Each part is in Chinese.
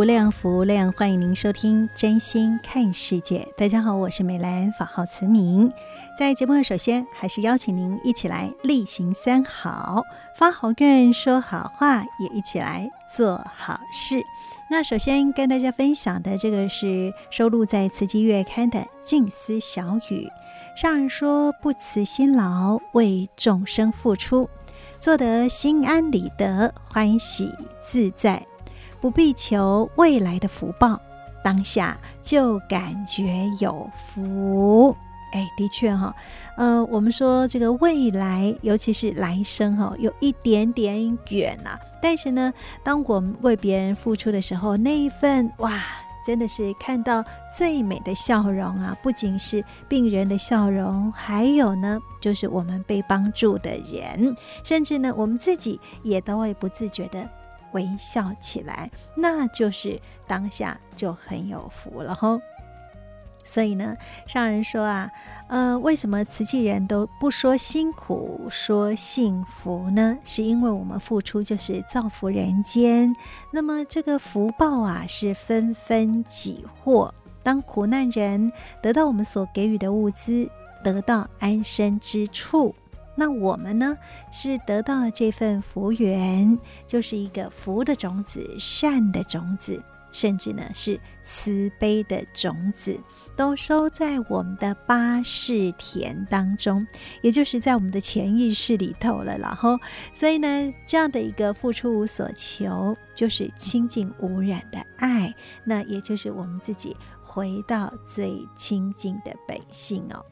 无量，福量，欢迎您收听《真心看世界》。大家好，我是美兰，法号慈明。在节目的首先，还是邀请您一起来例行三好，发好愿，说好话，也一起来做好事。那首先跟大家分享的这个是收录在《慈济月刊》的静思小语。上人说：“不辞辛劳，为众生付出，做得心安理得，欢喜自在。”不必求未来的福报，当下就感觉有福。哎，的确哈，呃，我们说这个未来，尤其是来生哈，有一点点远呐。但是呢，当我们为别人付出的时候，那一份哇，真的是看到最美的笑容啊！不仅是病人的笑容，还有呢，就是我们被帮助的人，甚至呢，我们自己也都会不自觉的。微笑起来，那就是当下就很有福了吼。所以呢，上人说啊，呃，为什么慈济人都不说辛苦，说幸福呢？是因为我们付出就是造福人间，那么这个福报啊是纷纷给获。当苦难人得到我们所给予的物资，得到安身之处。那我们呢，是得到了这份福缘，就是一个福的种子、善的种子，甚至呢是慈悲的种子，都收在我们的八识田当中，也就是在我们的潜意识里头了。然后，所以呢，这样的一个付出无所求，就是清净无染的爱，那也就是我们自己回到最清净的本性哦。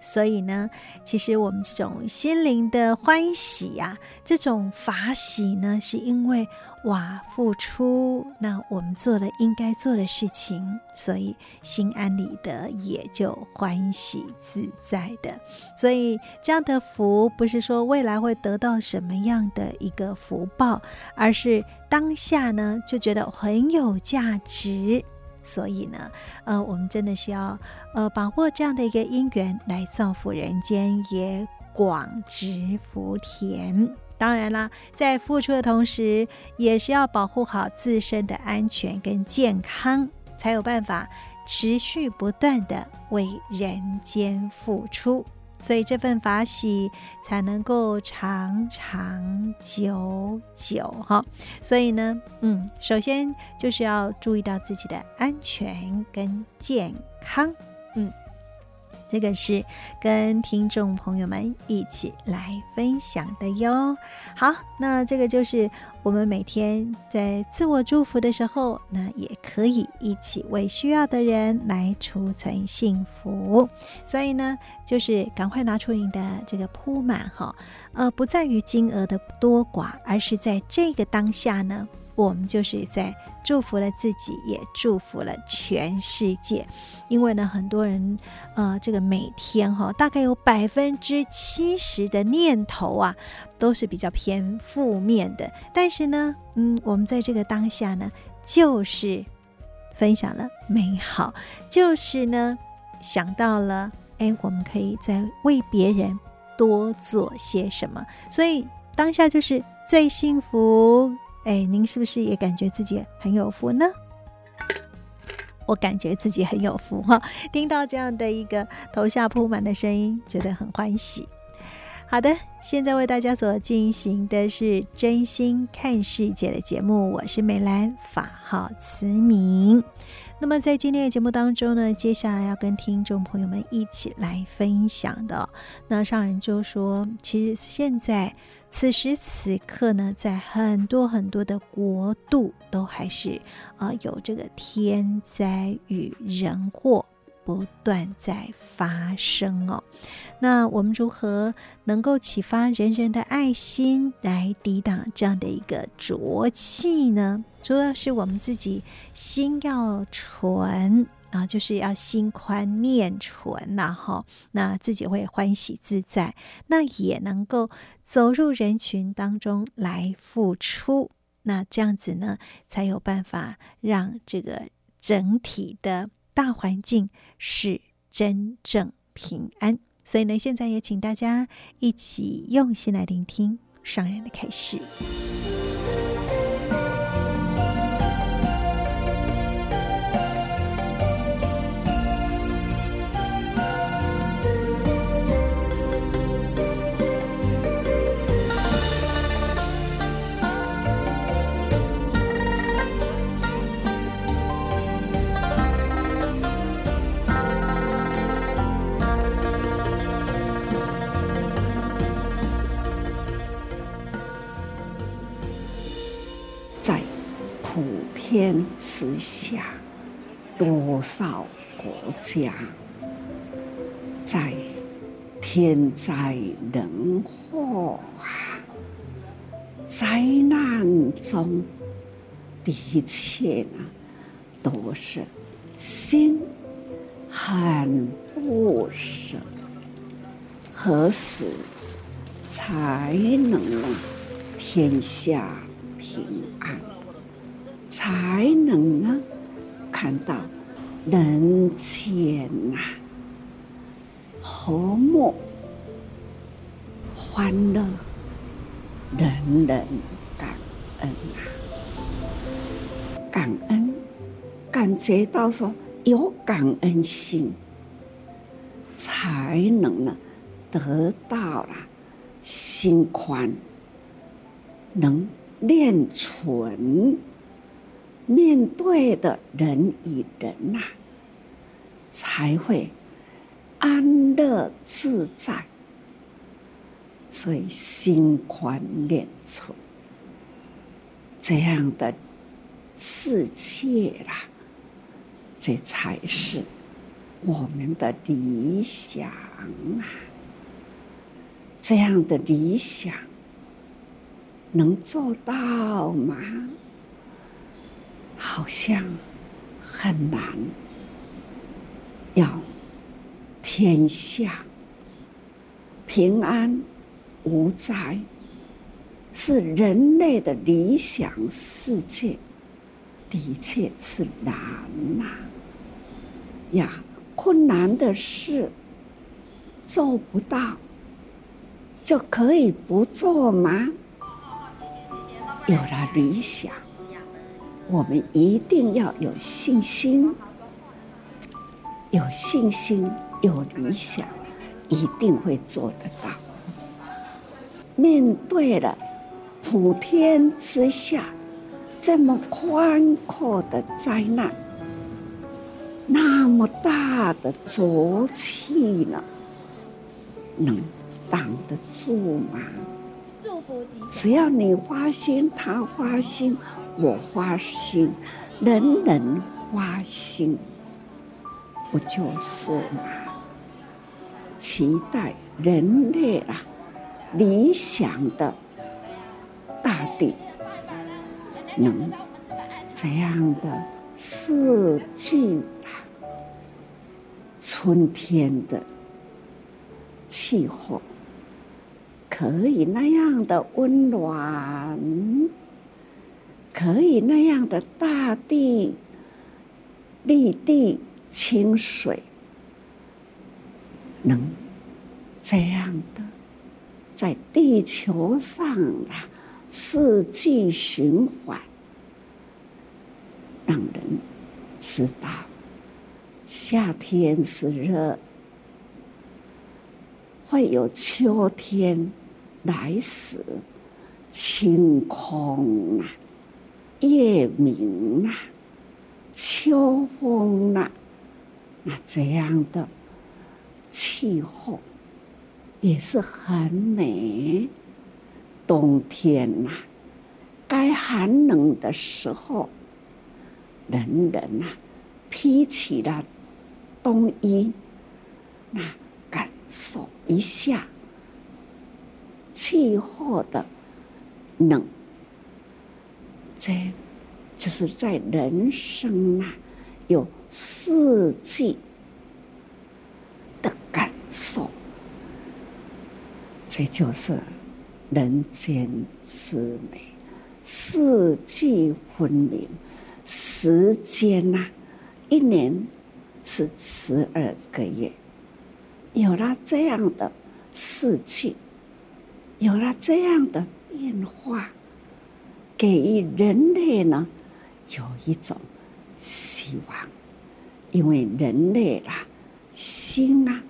所以呢，其实我们这种心灵的欢喜呀、啊，这种法喜呢，是因为哇，付出，那我们做了应该做的事情，所以心安理得，也就欢喜自在的。所以这样的福，不是说未来会得到什么样的一个福报，而是当下呢，就觉得很有价值。所以呢，呃，我们真的是要呃把握这样的一个因缘来造福人间，也广植福田。当然啦，在付出的同时，也是要保护好自身的安全跟健康，才有办法持续不断的为人间付出。所以这份法喜才能够长长久久哈。所以呢，嗯，首先就是要注意到自己的安全跟健康，嗯。这个是跟听众朋友们一起来分享的哟。好，那这个就是我们每天在自我祝福的时候，那也可以一起为需要的人来储存幸福。所以呢，就是赶快拿出你的这个铺满哈，呃，不在于金额的多寡，而是在这个当下呢。我们就是在祝福了自己，也祝福了全世界。因为呢，很多人，呃，这个每天哈，大概有百分之七十的念头啊，都是比较偏负面的。但是呢，嗯，我们在这个当下呢，就是分享了美好，就是呢，想到了，哎，我们可以再为别人多做些什么。所以当下就是最幸福。哎，您是不是也感觉自己很有福呢？我感觉自己很有福哈，听到这样的一个头下铺满的声音，觉得很欢喜。好的，现在为大家所进行的是真心看世界的节目，我是美兰，法号慈明。那么在今天的节目当中呢，接下来要跟听众朋友们一起来分享的，那上人就说，其实现在此时此刻呢，在很多很多的国度都还是呃有这个天灾与人祸。不断在发生哦，那我们如何能够启发人人的爱心来抵挡这样的一个浊气呢？主要是我们自己心要纯啊，就是要心宽念纯呐，哈，那自己会欢喜自在，那也能够走入人群当中来付出，那这样子呢，才有办法让这个整体的。大环境是真正平安，所以呢，现在也请大家一起用心来聆听上人的开始。天之下，多少国家在天灾人祸啊、灾难中，的确呢，都是心很不舍。何时才能天下平安？才能呢，看到人间呐、和睦、欢乐，人人感恩啊，感恩，感觉到说有感恩心，才能呢得到了心宽，能念纯。面对的人与人呐、啊，才会安乐自在。所以心宽念纯，这样的世界啦，这才是我们的理想啊！这样的理想能做到吗？好像很难，要天下平安无灾，是人类的理想世界，的确是难呐、呀，困难的事做不到，就可以不做吗？有了理想。我们一定要有信心，有信心，有理想，一定会做得到。面对了普天之下这么宽阔的灾难，那么大的浊气呢，能挡得住吗？只要你花心，他花心。我花心，人人花心，不就是吗？期待人类啊，理想的大地，能这样的四季啊，春天的气候，可以那样的温暖。可以那样的大地、绿地、清水，能这样的在地球上的四季循环，让人知道夏天是热，会有秋天来时，晴空啊，夜明啊，秋风啊，那这样的气候也是很美。冬天呐、该寒冷的时候，人人呐、披起了冬衣，那感受一下气候的冷，这就是在人生啊，有四季的感受，这就是。人间之美，四季分明。时间呐、啊，一年是十二个月，有了这样的四季，有了这样的变化，给予人类呢有一种希望，因为人类啦，心啊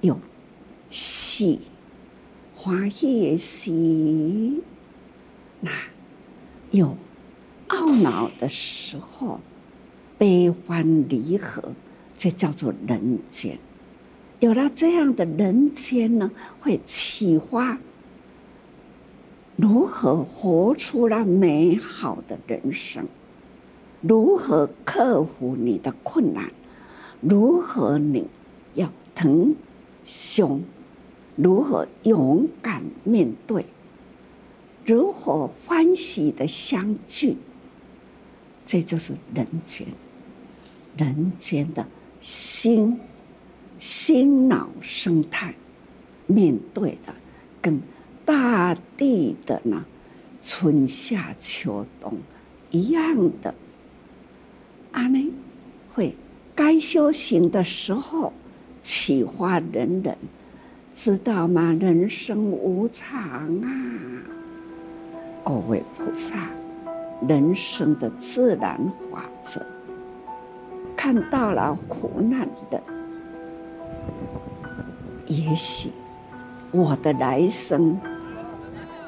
有喜。欢喜的喜，那有懊恼的时候，悲欢离合，这叫做人间。有了这样的人间呢，会启发如何活出了美好的人生，如何克服你的困难，如何你要腾胸。如何勇敢面对？如何欢喜的相聚？这就是人间，人间的心心脑生态面对的，跟大地的呢春夏秋冬一样的。阿内会该修行的时候，启发人人。知道吗？人生无常啊！各位菩萨，人生的自然法则，看到了苦难的，也许我的来生，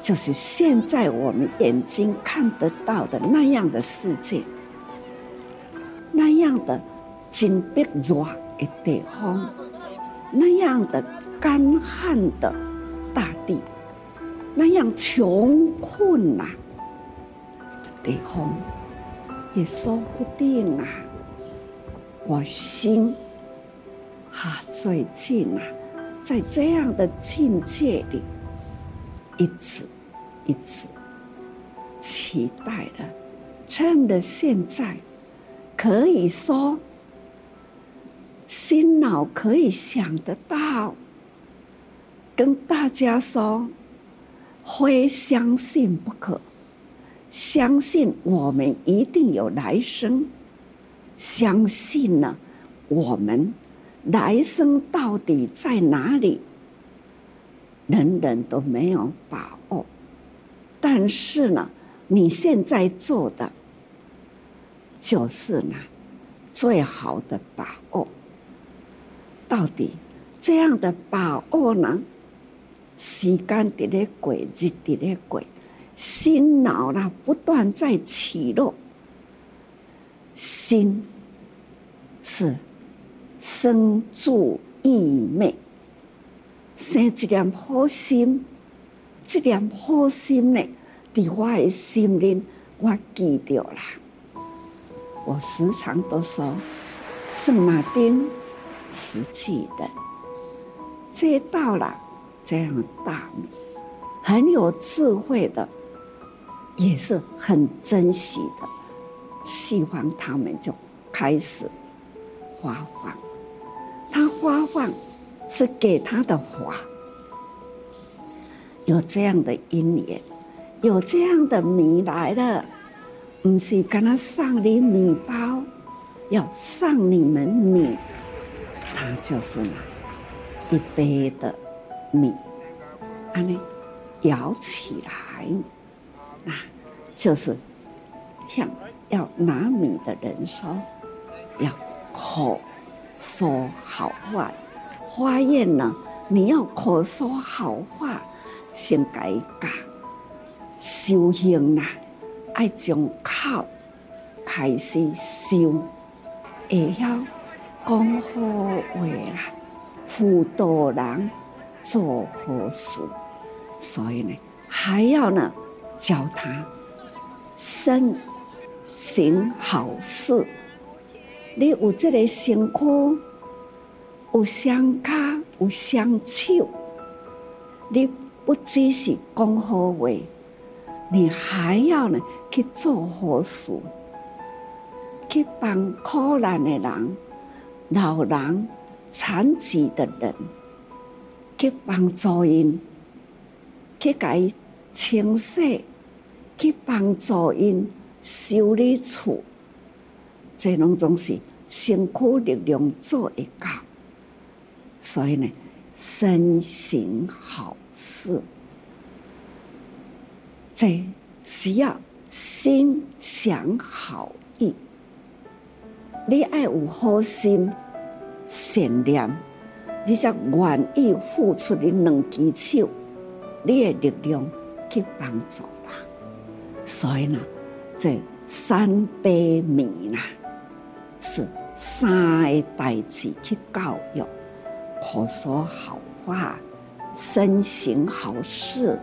就是现在我们眼睛看得到的那样的世界，那样的金碧热的地方，那样的。干旱的大地，那样穷困呐的地方，也说不定啊。我心啊，最近啊，在这样的境界里，一直一直期待的，趁着现在，可以说，心脑可以想得到。跟大家说，非相信不可。相信我们一定有来生，相信呢，我们来生到底在哪里？人人都没有把握。但是呢，你现在做的，就是呢，最好的把握。到底这样的把握呢？时间在咧过，日在咧过，心脑啦不断在起落。心是生住异灭，生一点好心，这念好心呢，在我的心里，我记着啦。我时常都说，圣马丁慈济人，这到了。这样大米，很有智慧的，也是很珍惜的。希望他们就开始发放，他发放是给他的法，有这样的因缘，有这样的米来了，不是跟他上你米包，要上你们米，他就是拿一杯的。米，安尼舀起来，那就是像要拿米的人说，要口说好话，发愿呢，你要口说好话，先改教修行啦，爱从口开始修，会晓讲好话啦，辅导人做好事，所以呢，还要呢教他身行好事。你有这个身躯，有双脚，有双手，你不只是讲好话，你还要呢去做好事，去帮苦难的人、老人、残疾的人，去帮助因，去给清洗，去帮助因修理厝。这拢总是辛苦力量做会到，所以呢，身行好是，这需要心想好意。你爱有好心、善良，你才愿意付出你两只手、你的力量去帮助人。所以呢，这三悲悯呐。是三个代志去教育，口说好话，身行好事，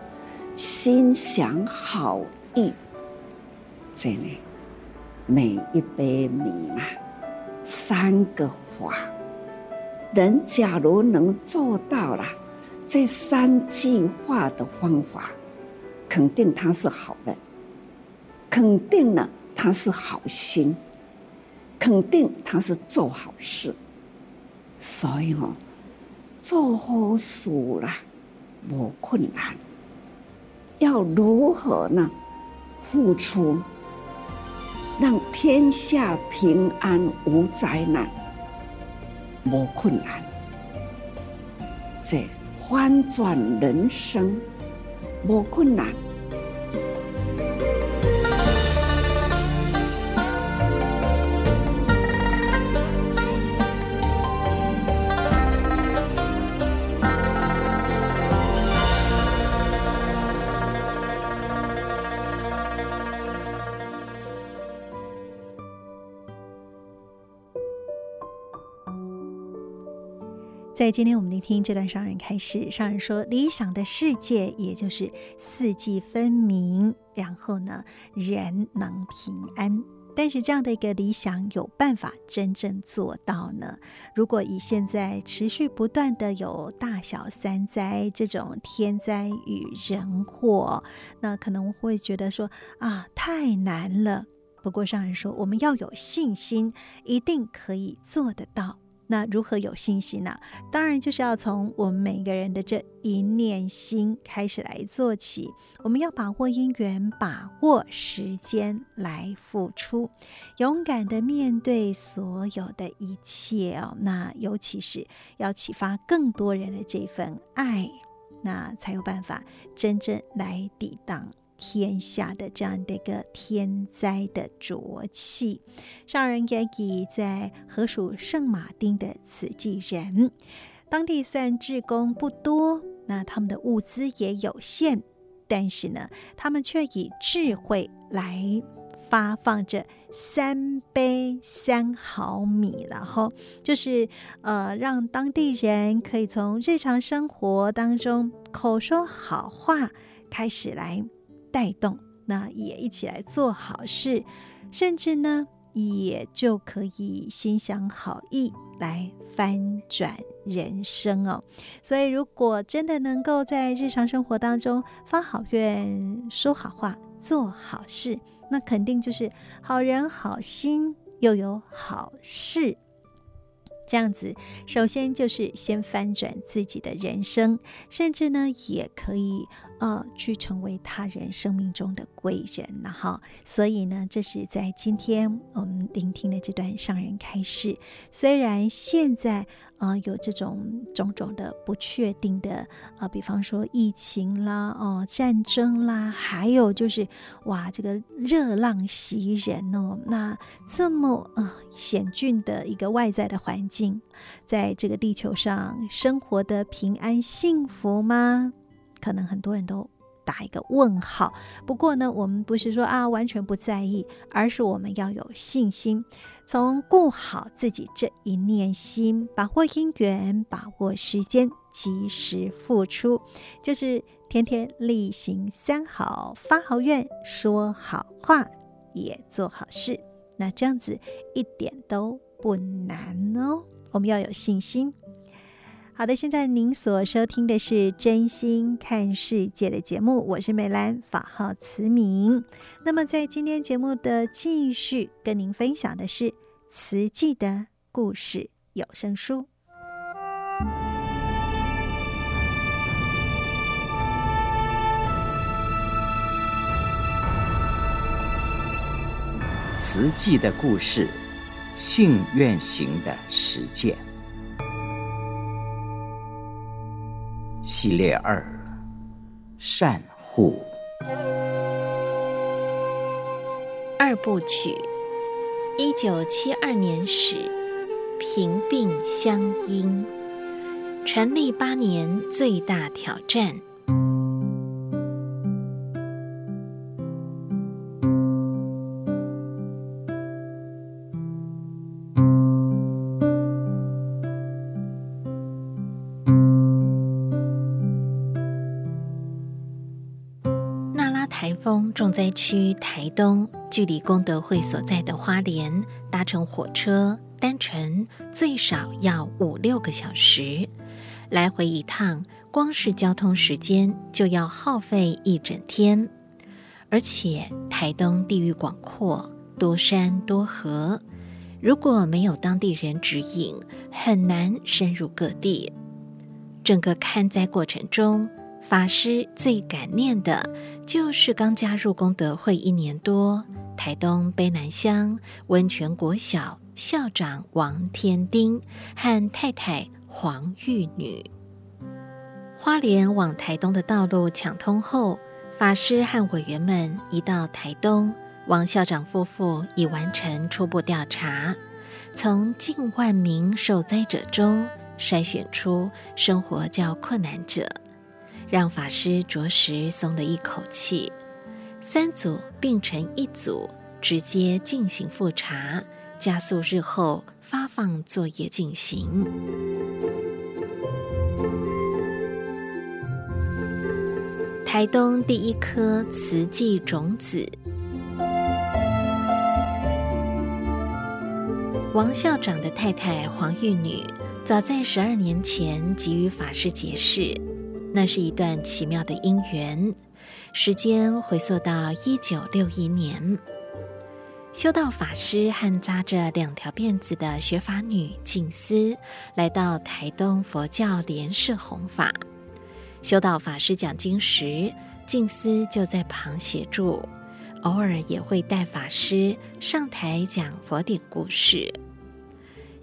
心想好意。这呢，每一杯米啊，三个法，人假如能做到了这三句话的方法，肯定他是好人，肯定呢他是好心。肯定他是做好事，所以哦，做好事啦，无困难。要如何呢？付出，让天下平安无灾难，无困难。这翻转人生，无困难。在今天我们聆听这段上人开始，上人说：理想的世界，也就是四季分明，然后呢，人能平安。但是这样的一个理想，有办法真正做到呢？如果以现在持续不断的有大小三灾这种天灾与人祸，那可能会觉得说啊，太难了。不过上人说，我们要有信心，一定可以做得到。那如何有信心呢？当然就是要从我们每个人的这一念心开始来做起。我们要把握因缘，把握时间来付出，勇敢的面对所有的一切哦。那尤其是要启发更多人的这份爱，那才有办法真正来抵挡。天下的这样的一个天灾的浊气，上人也以在河属圣马丁的慈济人，当地虽然志工不多，那他们的物资也有限，但是呢，他们却以智慧来发放着三杯三毫米，然后就是呃，让当地人可以从日常生活当中口说好话开始来。带动，那也一起来做好事，甚至呢，也就可以心想好意来翻转人生哦。所以，如果真的能够在日常生活当中发好愿、说好话、做好事，那肯定就是好人好心，又有好事。这样子，首先就是先翻转自己的人生，甚至呢，也可以呃去成为他人生命中的贵人了哈。所以呢，这是在今天我们聆听的这段上人开示。虽然现在呃，有这种种种的不确定的，呃，比方说疫情啦，哦，战争啦，还有就是哇，这个热浪袭人哦，那这么呃险峻的一个外在的环境，在这个地球上生活的平安幸福吗？可能很多人都。打一个问号。不过呢，我们不是说啊完全不在意，而是我们要有信心，从顾好自己这一念心，把握因缘，把握时间，及时付出，就是天天力行三好，发好愿，说好话，也做好事。那这样子一点都不难哦。我们要有信心。好的，现在您所收听的是《真心看世界》的节目，我是美兰，法号慈明。那么在今天节目的继续跟您分享的是慈济的故事有声书，慈济的故事，信愿行的实践。系列二：善护。二部曲：一九七二年始，平病相因，成立八年最大挑战。灾区台东，距离功德会所在的花莲，搭乘火车单程最少要五六个小时，来回一趟，光是交通时间就要耗费一整天。而且台东地域广阔，多山多河，如果没有当地人指引，很难深入各地。整个看灾过程中，法师最感念的，就是刚加入功德会一年多，台东卑南乡温泉国小校长王天丁和太太黄玉女。花莲往台东的道路抢通后，法师和委员们一到台东，王校长夫妇已完成初步调查，从近万名受灾者中筛选出生活较困难者。让法师着实松了一口气，三组并成一组，直接进行复查，加速日后发放作业进行。台东第一颗慈济种子，王校长的太太黄玉女，早在十二年前即与法师结识。那是一段奇妙的因缘，时间回溯到一九六一年，修道法师和扎着两条辫子的学法女静思来到台东佛教莲社弘法。修道法师讲经时，静思就在旁协助，偶尔也会带法师上台讲佛典故事。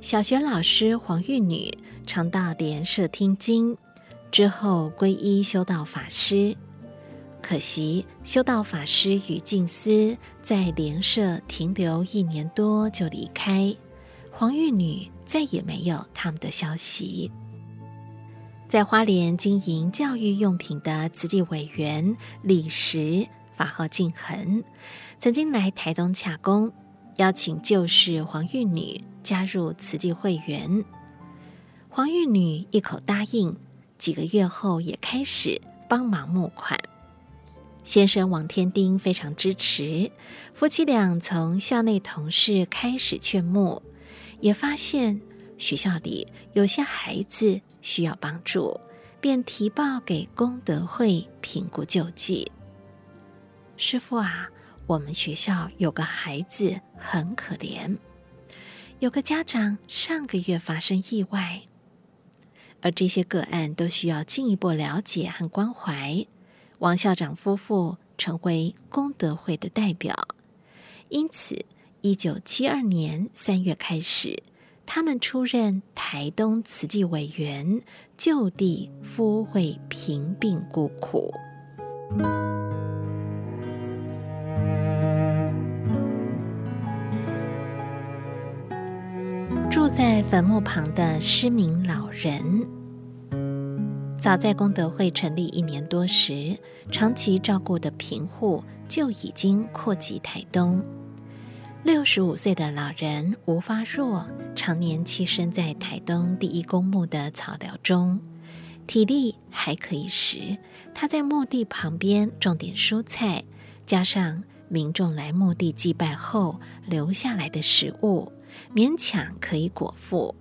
小学老师黄玉女常到莲社听经。之后皈依修道法师，可惜修道法师与静思在莲社停留一年多就离开，黄玉女再也没有他们的消息。在花莲经营教育用品的慈济委员李石，法号静恒，曾经来台东洽公，邀请旧识黄玉女加入慈济会员，黄玉女一口答应。几个月后，也开始帮忙募款。先生王天丁非常支持，夫妻俩从校内同事开始劝募，也发现学校里有些孩子需要帮助，便提报给功德会评估救济。师傅啊，我们学校有个孩子很可怜，有个家长上个月发生意外。而这些个案都需要进一步了解和关怀。王校长夫妇成为功德会的代表，因此，一九七二年三月开始，他们出任台东慈济委员，就地敷会平病孤苦。在坟墓旁的失明老人，早在功德会成立一年多时，长期照顾的贫户就已经扩及台东。六十五岁的老人吴发若，常年栖身在台东第一公墓的草寮中，体力还可以时，他在墓地旁边种点蔬菜，加上民众来墓地祭拜后留下来的食物。勉强可以果腹，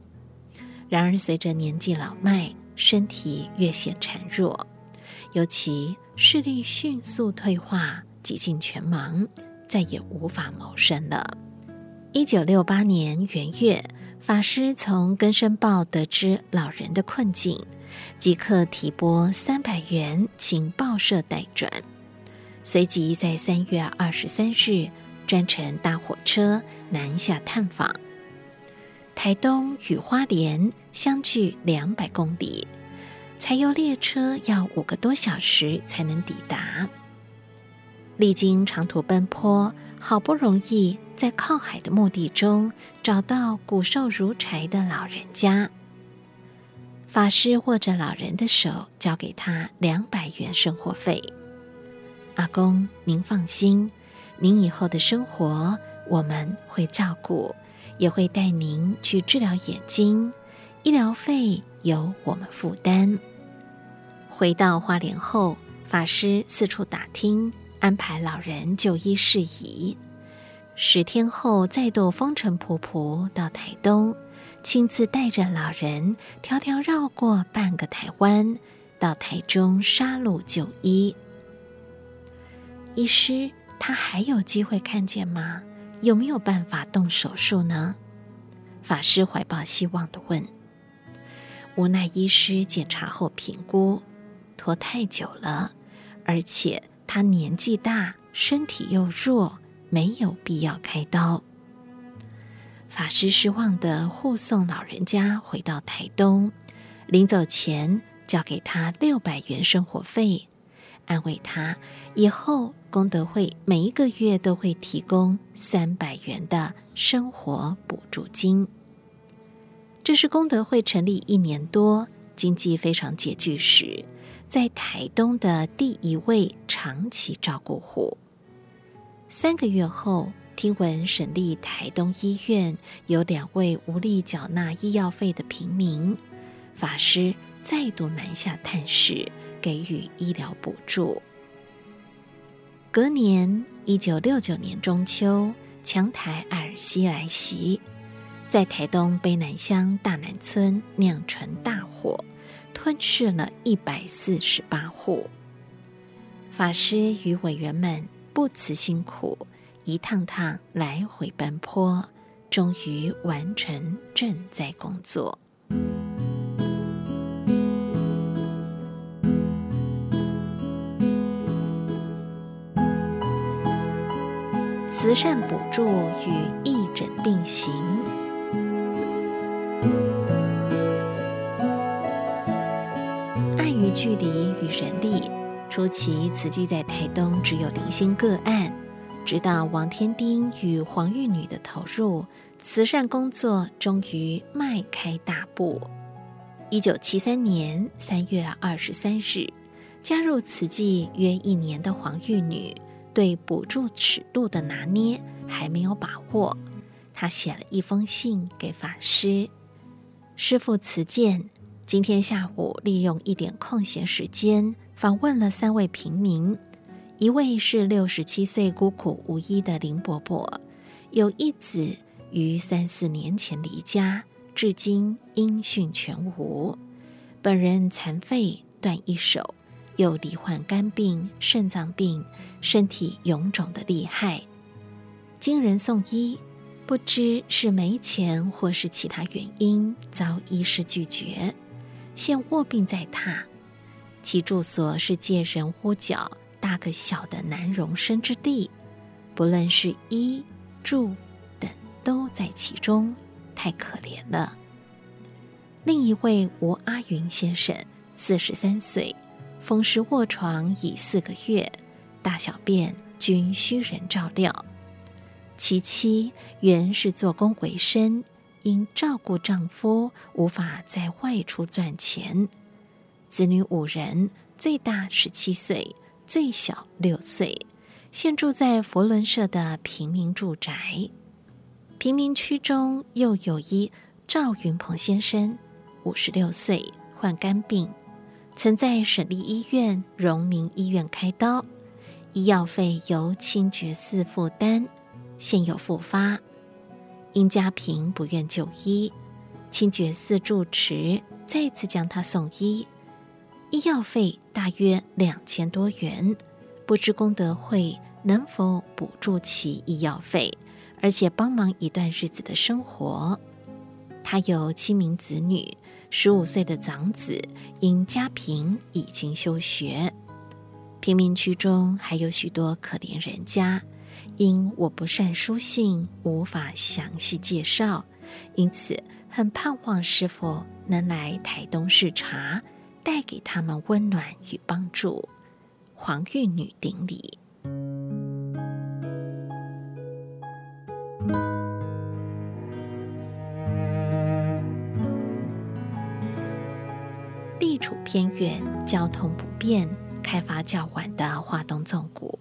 然而随着年纪老迈，身体越显孱弱，尤其视力迅速退化，几近全盲，再也无法谋生了。一九六八年元月，法师从《根生报》得知老人的困境，即刻提拨三百元请报社代转，随即在三月二十三日专程搭火车南下探访。台东与花莲相距两百公里，柴油列车要五个多小时才能抵达。历经长途奔波，好不容易在靠海的墓地中找到骨瘦如柴的老人家。法师握着老人的手，交给他两百元生活费。阿公，您放心，您以后的生活我们会照顾。也会带您去治疗眼睛，医疗费由我们负担。回到花莲后，法师四处打听，安排老人就医事宜。十天后，再度风尘仆仆到台东，亲自带着老人迢迢绕过半个台湾，到台中沙鹿就医。医师，他还有机会看见吗？有没有办法动手术呢？法师怀抱希望地问。无奈医师检查后评估，拖太久了，而且他年纪大，身体又弱，没有必要开刀。法师失望地护送老人家回到台东，临走前交给他六百元生活费，安慰他以后。功德会每一个月都会提供三百元的生活补助金。这是功德会成立一年多，经济非常拮据时，在台东的第一位长期照顾户。三个月后，听闻省立台东医院有两位无力缴纳医药费的平民，法师再度南下探视，给予医疗补助。隔年，一九六九年中秋，强台艾尔西来袭，在台东卑南乡大南村酿成大火，吞噬了一百四十八户。法师与委员们不辞辛苦，一趟趟来回奔波，终于完成赈灾工作。慈善补助与义诊并行，碍于距离与人力，初期慈济在台东只有零星个案。直到王天丁与黄玉女的投入，慈善工作终于迈开大步。一九七三年三月二十三日，加入慈济约一年的黄玉女。对补助尺度的拿捏还没有把握，他写了一封信给法师：“师父慈鉴，今天下午利用一点空闲时间访问了三位平民，一位是六十七岁孤苦无依的林伯伯，有一子于三四年前离家，至今音讯全无，本人残废断一手。”又罹患肝病、肾脏病，身体臃肿的厉害。经人送医，不知是没钱或是其他原因，遭医师拒绝，现卧病在榻。其住所是借人屋角大个小的难容身之地，不论是衣住等都在其中，太可怜了。另一位吴阿云先生，四十三岁，风湿卧床已四个月，大小便均需人照料。其妻原是做工为生，因照顾丈夫无法再外出赚钱。子女五人，最大十七岁，最小六岁，现住在佛伦社的平民住宅。贫民区中又有一赵云鹏先生。五十六岁，患肝病，曾在省立医院、荣民医院开刀，医药费由清觉寺负担，现有复发。因家贫不愿就医，清觉寺住持再次将他送医，医药费大约两千多元，不知功德会能否补助其医药费，而且帮忙一段日子的生活。他有七名子女。十五岁的长子因家贫已经休学，贫民区中还有许多可怜人家，因我不善书信，无法详细介绍，因此很盼望师父能来台东视察，带给他们温暖与帮助。黄玉女顶礼。偏远、交通不便、开发较晚的华东纵谷，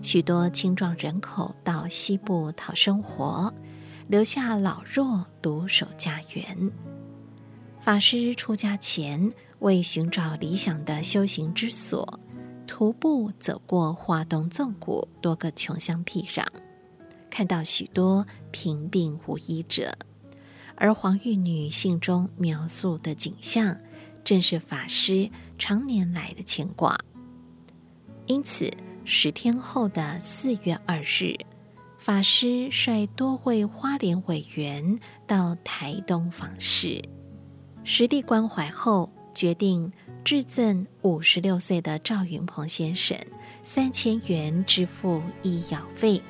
许多青壮人口到西部讨生活，留下老弱独守家园。法师出家前，为寻找理想的修行之所，徒步走过华东纵谷多个穷乡僻壤，看到许多贫病无医者，而黄玉女信中描述的景象。正是法师常年来的牵挂，因此十天后的四月二日，法师率多位花莲委员到台东访视，实地关怀后，决定致赠五十六岁的赵云鹏先生三千元支付医药费，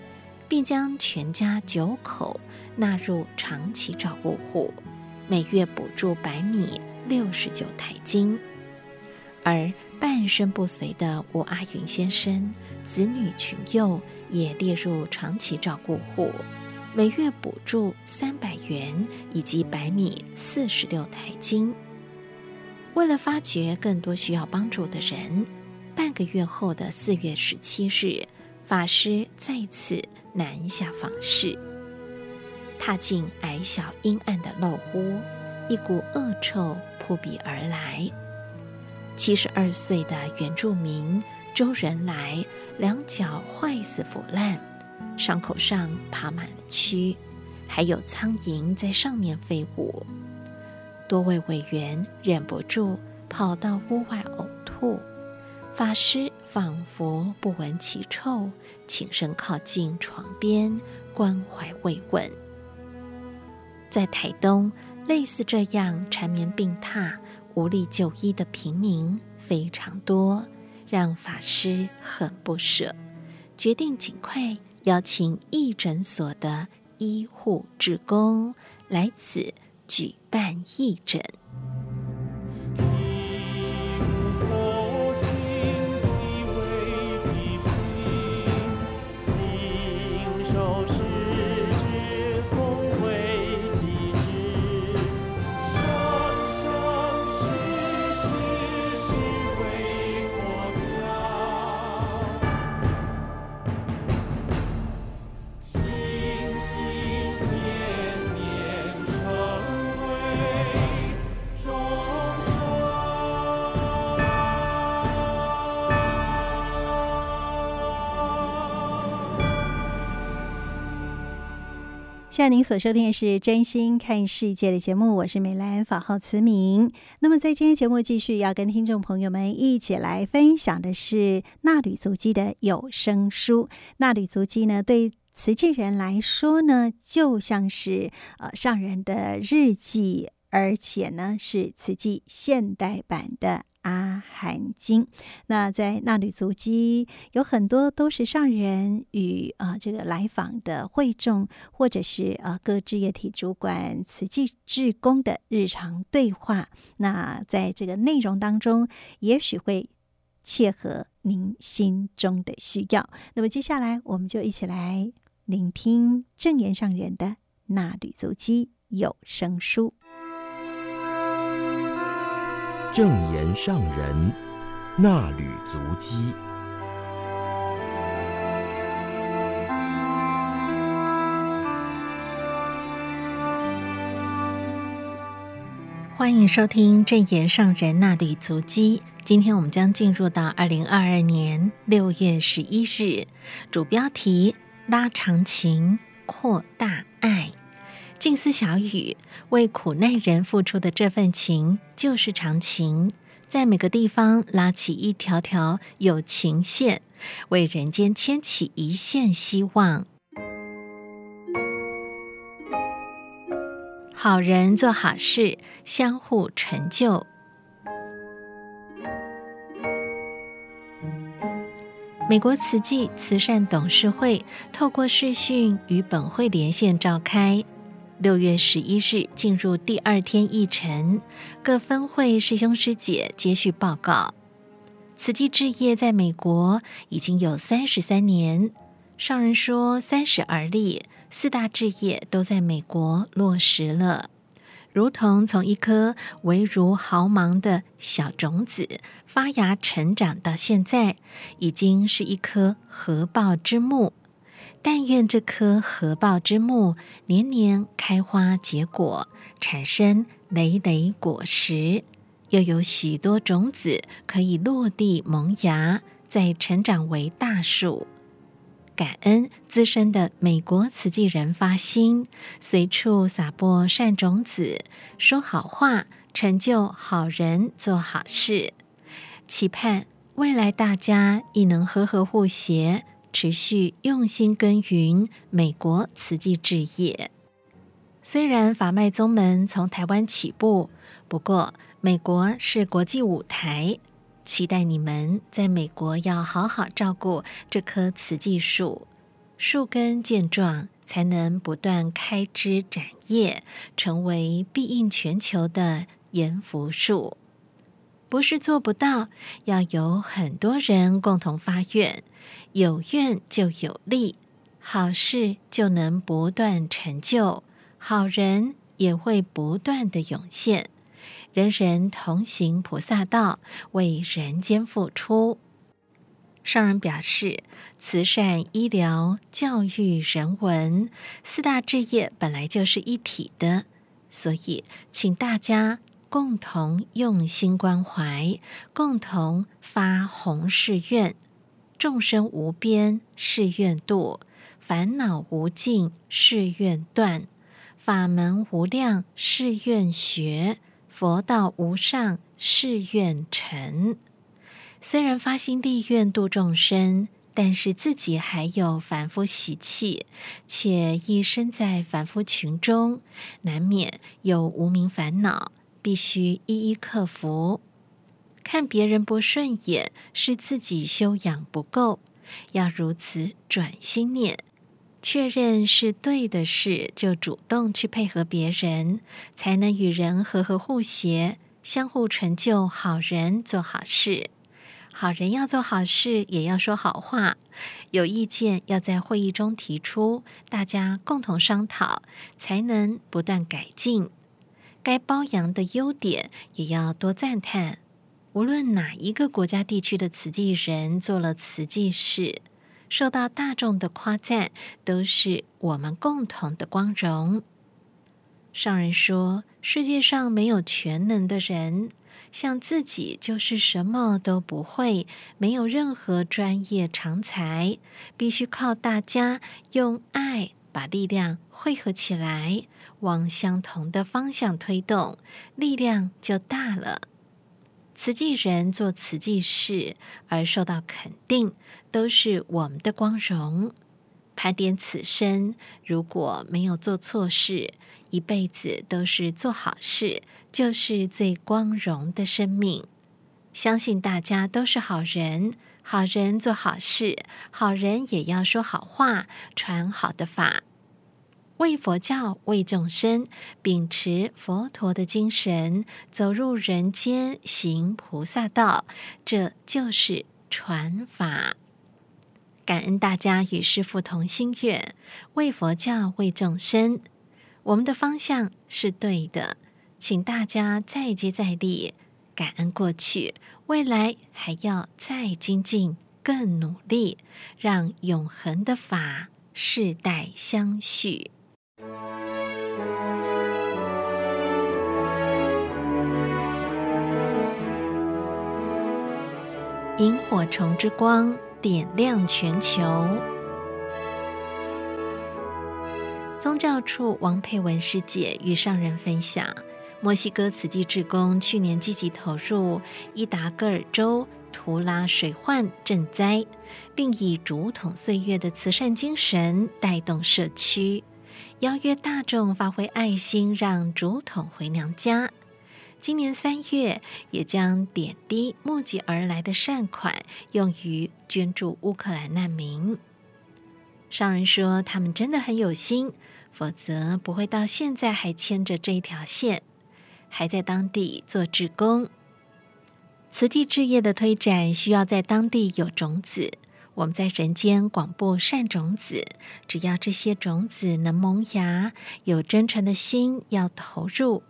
并将全家九口纳入长期照顾户，每月补助百米。六十九台金，而半身不遂的吴阿云先生子女群幼也列入长期照顾户，每月补助三百元以及百米四十六台金。为了发掘更多需要帮助的人，半个月后的四月十七日，法师再次南下访视，踏进矮小阴暗的陋屋，一股恶臭扑鼻而来。七十二岁的原住民周仁来，两脚坏死腐烂，伤口上爬满了蛆，还有苍蝇在上面飞舞。多位委员忍不住跑到屋外呕吐，法师仿佛不闻其臭，轻声靠近床边关怀慰问。在台东。类似这样缠绵病榻、无力就医的平民非常多，让法师很不舍，决定尽快邀请义诊所的医护职工来此举办义诊。在您所收听的是《真心看世界》的节目，我是美兰，法号慈明。那么，在今天节目继续要跟听众朋友们一起来分享的是《纳履足迹》的有声书。《纳履足迹》呢，对慈济人来说呢，就像是呃上人的日记，而且呢，是慈济现代版的阿含经。那在衲履足迹有很多都是上人与啊、这个来访的会众，或者是啊、各志业体主管、慈济志工的日常对话。那在这个内容当中，也许会切合您心中的需要。那么接下来，我们就一起来聆听正言上人的衲履足迹有声书。正言上人那履足迹，欢迎收听正言上人那履足迹。今天我们将进入到二零二二年六月十一日，主标题：拉长情，扩大爱。静思小语，为苦难人付出的这份情就是长情，在每个地方拉起一条条友情线，为人间牵起一线希望。好人做好事，相互成就。美国慈济慈善董事会透过视讯与本会连线召开。六月十一日进入第二天议程，各分会师兄师姐接续报告。慈济置业在美国已经有三十三年，上人说三十而立，四大置业都在美国落实了，如同从一颗微如毫芒的小种子发芽成长到现在，已经是一棵合抱之木。但愿这棵合抱之木年年开花结果，产生累累果实，又有许多种子可以落地萌芽，再成长为大树。感恩资深的美国慈济人发心，随处撒播善种子，说好话，成就好人做好事，期盼未来大家亦能和和互协。持续用心耕耘美国慈济志业。虽然法脉宗门从台湾起步，不过美国是国际舞台，期待你们在美国要好好照顾这棵慈济树，树根健壮，才能不断开枝展叶，成为庇荫全球的延福树。不是做不到，要有很多人共同发愿。有愿就有利，好事就能不断成就，好人也会不断的涌现，人人同行菩萨道，为人间付出。上人表示，慈善、医疗、教育、人文四大志业本来就是一体的，所以请大家共同用心关怀，共同发宏誓愿。众生无边誓愿度，烦恼无尽誓愿断，法门无量誓愿学，佛道无上誓愿成。虽然发心立愿度众生，但是自己还有凡夫习气，且亦身在凡夫群中，难免有无明烦恼，必须一一克服。看别人不顺眼，是自己修养不够，要如此转心念，确认是对的事，就主动去配合别人，才能与人和和互协，相互成就。好人做好事，好人要做好事，也要说好话。有意见要在会议中提出，大家共同商讨，才能不断改进。该褒扬的优点，也要多赞叹。无论哪一个国家地区的慈济人做了慈济事，受到大众的夸赞，都是我们共同的光荣。上人说，世界上没有全能的人，像自己就是什么都不会，没有任何专业长才，必须靠大家用爱把力量汇合起来，往相同的方向推动，力量就大了。慈济人做慈济事而受到肯定，都是我们的光荣。盘点此生，如果没有做错事，一辈子都是做好事，就是最光荣的生命。相信大家都是好人，好人做好事，好人也要说好话，传好的法。为佛教，为众生，秉持佛陀的精神，走入人间，行菩萨道，这就是传法。感恩大家与师父同心愿，为佛教，为众生。我们的方向是对的，请大家再接再厉，感恩过去，未来还要再精进，更努力，让永恒的法世代相续。萤火虫之光点亮全球。宗教处王佩文师姐与上人分享，墨西哥慈济志工去年积极投入伊达戈尔州图拉水患赈灾，并以竹筒岁月的慈善精神带动社区，邀约大众发挥爱心，让竹筒回娘家。今年三月，也将点滴募集而来的善款用于捐助乌克兰难民。商人说，他们真的很有心，否则不会到现在还牵着这一条线，还在当地做志工。慈济置业的推展需要在当地有种子，我们在人间广布善种子，只要这些种子能萌芽，有真诚的心要投入。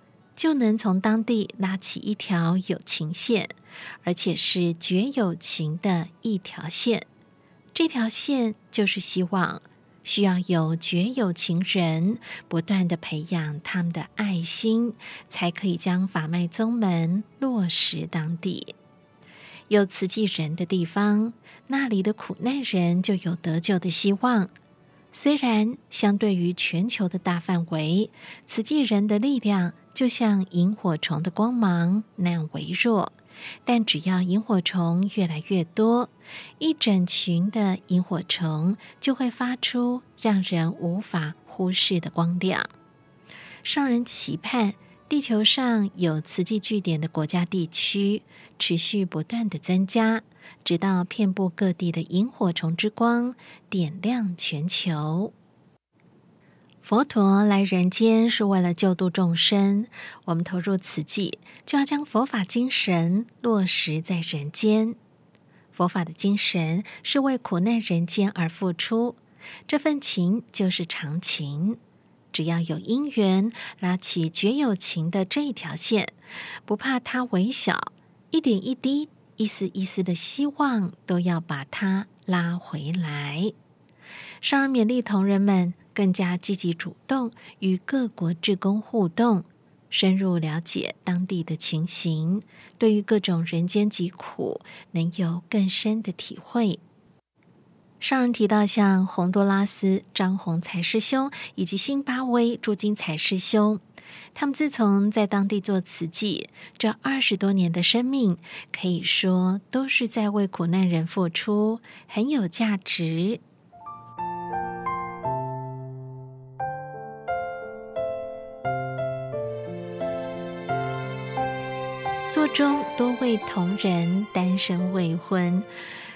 就能从当地拉起一条有情线，而且是绝有情的一条线。这条线就是希望需要有绝有情人不断地培养他们的爱心，才可以将法脉宗门落实当地。有慈济人的地方，那里的苦难人就有得救的希望。虽然相对于全球的大范围，慈济人的力量就像萤火虫的光芒那样微弱，但只要萤火虫越来越多，一整群的萤火虫就会发出让人无法忽视的光亮。上人期盼地球上有磁极据点的国家地区持续不断的增加。直到遍布各地的萤火虫之光点亮全球。佛陀来人间是为了救度众生，我们投入慈济，就要将佛法精神落实在人间。佛法的精神是为苦难人间而付出，这份情就是长情。只要有因缘，拉起绝有情的这一条线，不怕它微小，一点一滴。一丝一丝的希望，都要把它拉回来。少儿勉励同仁们更加积极主动，与各国志工互动，深入了解当地的情形，对于各种人间疾苦，能有更深的体会。上人提到，像洪多拉斯张宏才师兄以及辛巴威朱金才师兄。他们自从在当地做慈济，这二十多年的生命，可以说都是在为苦难人付出，很有价值。座中多位同仁单身未婚，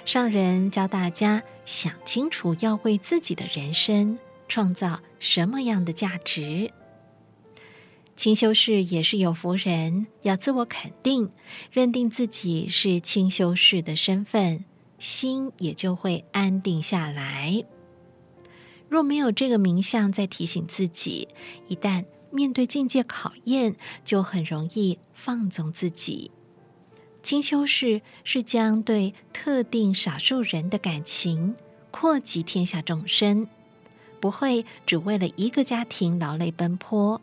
上人教大家想清楚，要为自己的人生创造什么样的价值。清修士也是有福人，要自我肯定，认定自己是清修士的身份，心也就会安定下来。若没有这个名相在提醒自己，一旦面对境界考验，就很容易放纵自己。清修士是将对特定少数人的感情扩及天下众生，不会只为了一个家庭劳累奔波。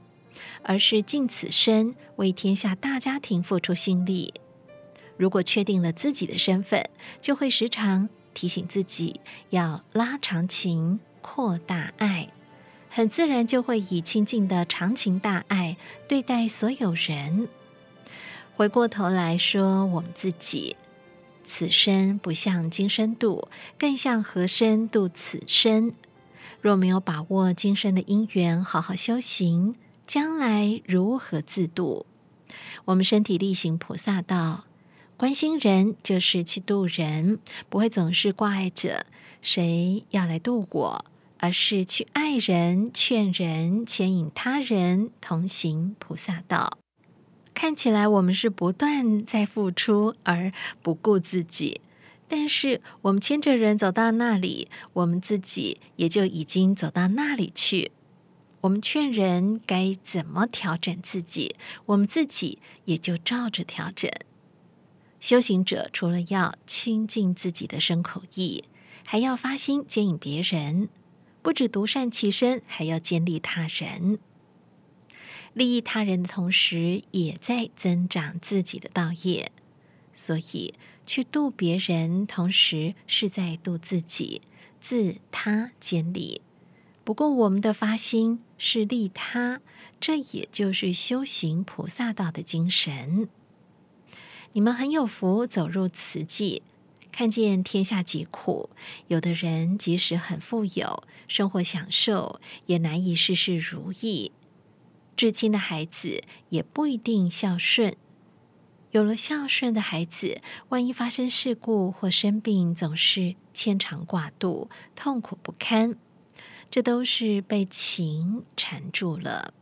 而是尽此生为天下大家庭付出心力。如果确定了自己的身份，就会时常提醒自己要拉长情、扩大爱，很自然就会以清净的长情大爱对待所有人。回过头来说，我们自己此生不像今生度，更像何生度此生。若没有把握今生的因缘，好好修行。将来如何自度？我们身体力行菩萨道，关心人就是去度人，不会总是挂碍着谁要来度我，而是去爱人、劝人、牵引他人同行菩萨道。看起来我们是不断在付出而不顾自己，但是我们牵着人走到那里，我们自己也就已经走到那里去。我们劝人该怎么调整自己，我们自己也就照着调整。修行者除了要清净自己的身口意，还要发心接引别人，不止独善其身，还要兼利他人。利益他人的同时，也在增长自己的道业。所以，去度别人，同时是在度自己，自他兼利。不过，我们的发心是利他，这也就是修行菩萨道的精神。你们很有福，走入慈济，看见天下疾苦。有的人即使很富有，生活享受，也难以事事如意。至亲的孩子也不一定孝顺，有了孝顺的孩子，万一发生事故或生病，总是牵肠挂肚，痛苦不堪，这都是被情缠住了。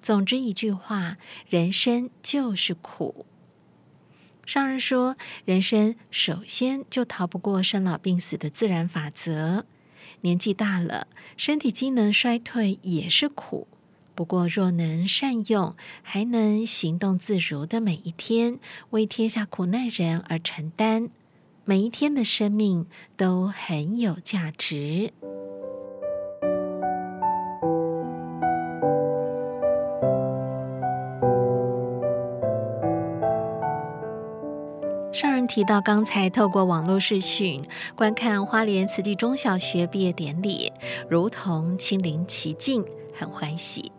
总之一句话，人生就是苦。上人说，人生首先就逃不过生老病死的自然法则，年纪大了，身体机能衰退也是苦。不过，若能善用，还能行动自如的每一天，为天下苦难人而承担，每一天的生命都很有价值。提到，刚才透过网络视讯观看花莲慈济中小学毕业典礼，如同亲临其境，很欢喜。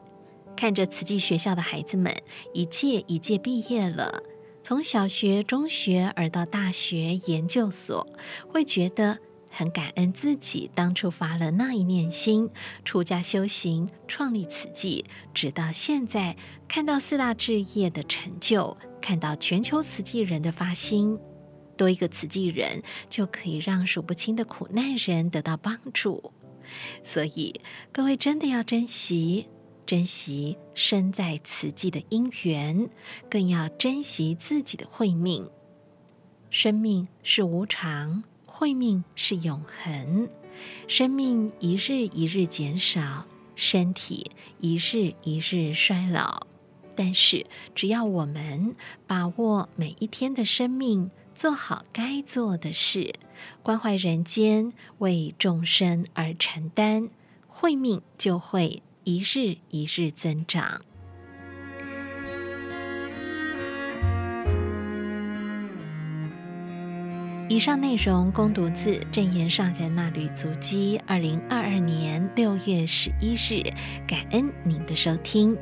看着慈济学校的孩子们一届一届毕业了，从小学、中学而到大学、研究所，会觉得很感恩自己当初发了那一念心，出家修行，创立慈济，直到现在看到四大志业的成就，看到全球慈济人的发心，多一个慈济人就可以让数不清的苦难人得到帮助。所以各位真的要珍惜。珍惜身在慈济的因缘，更要珍惜自己的慧命。生命是无常，慧命是永恒。生命一日一日减少，身体一日一日衰老。但是，只要我们把握每一天的生命，做好该做的事，关怀人间，为众生而承担，慧命就会。一日一日增长。以上内容供读自证严上人那旅足迹，二零二二年六月十一日。感恩您的收听。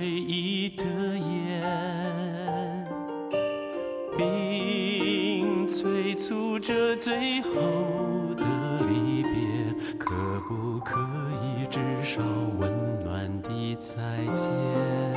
回忆的眼并催促着最后的离别可不可以至少温暖的再见？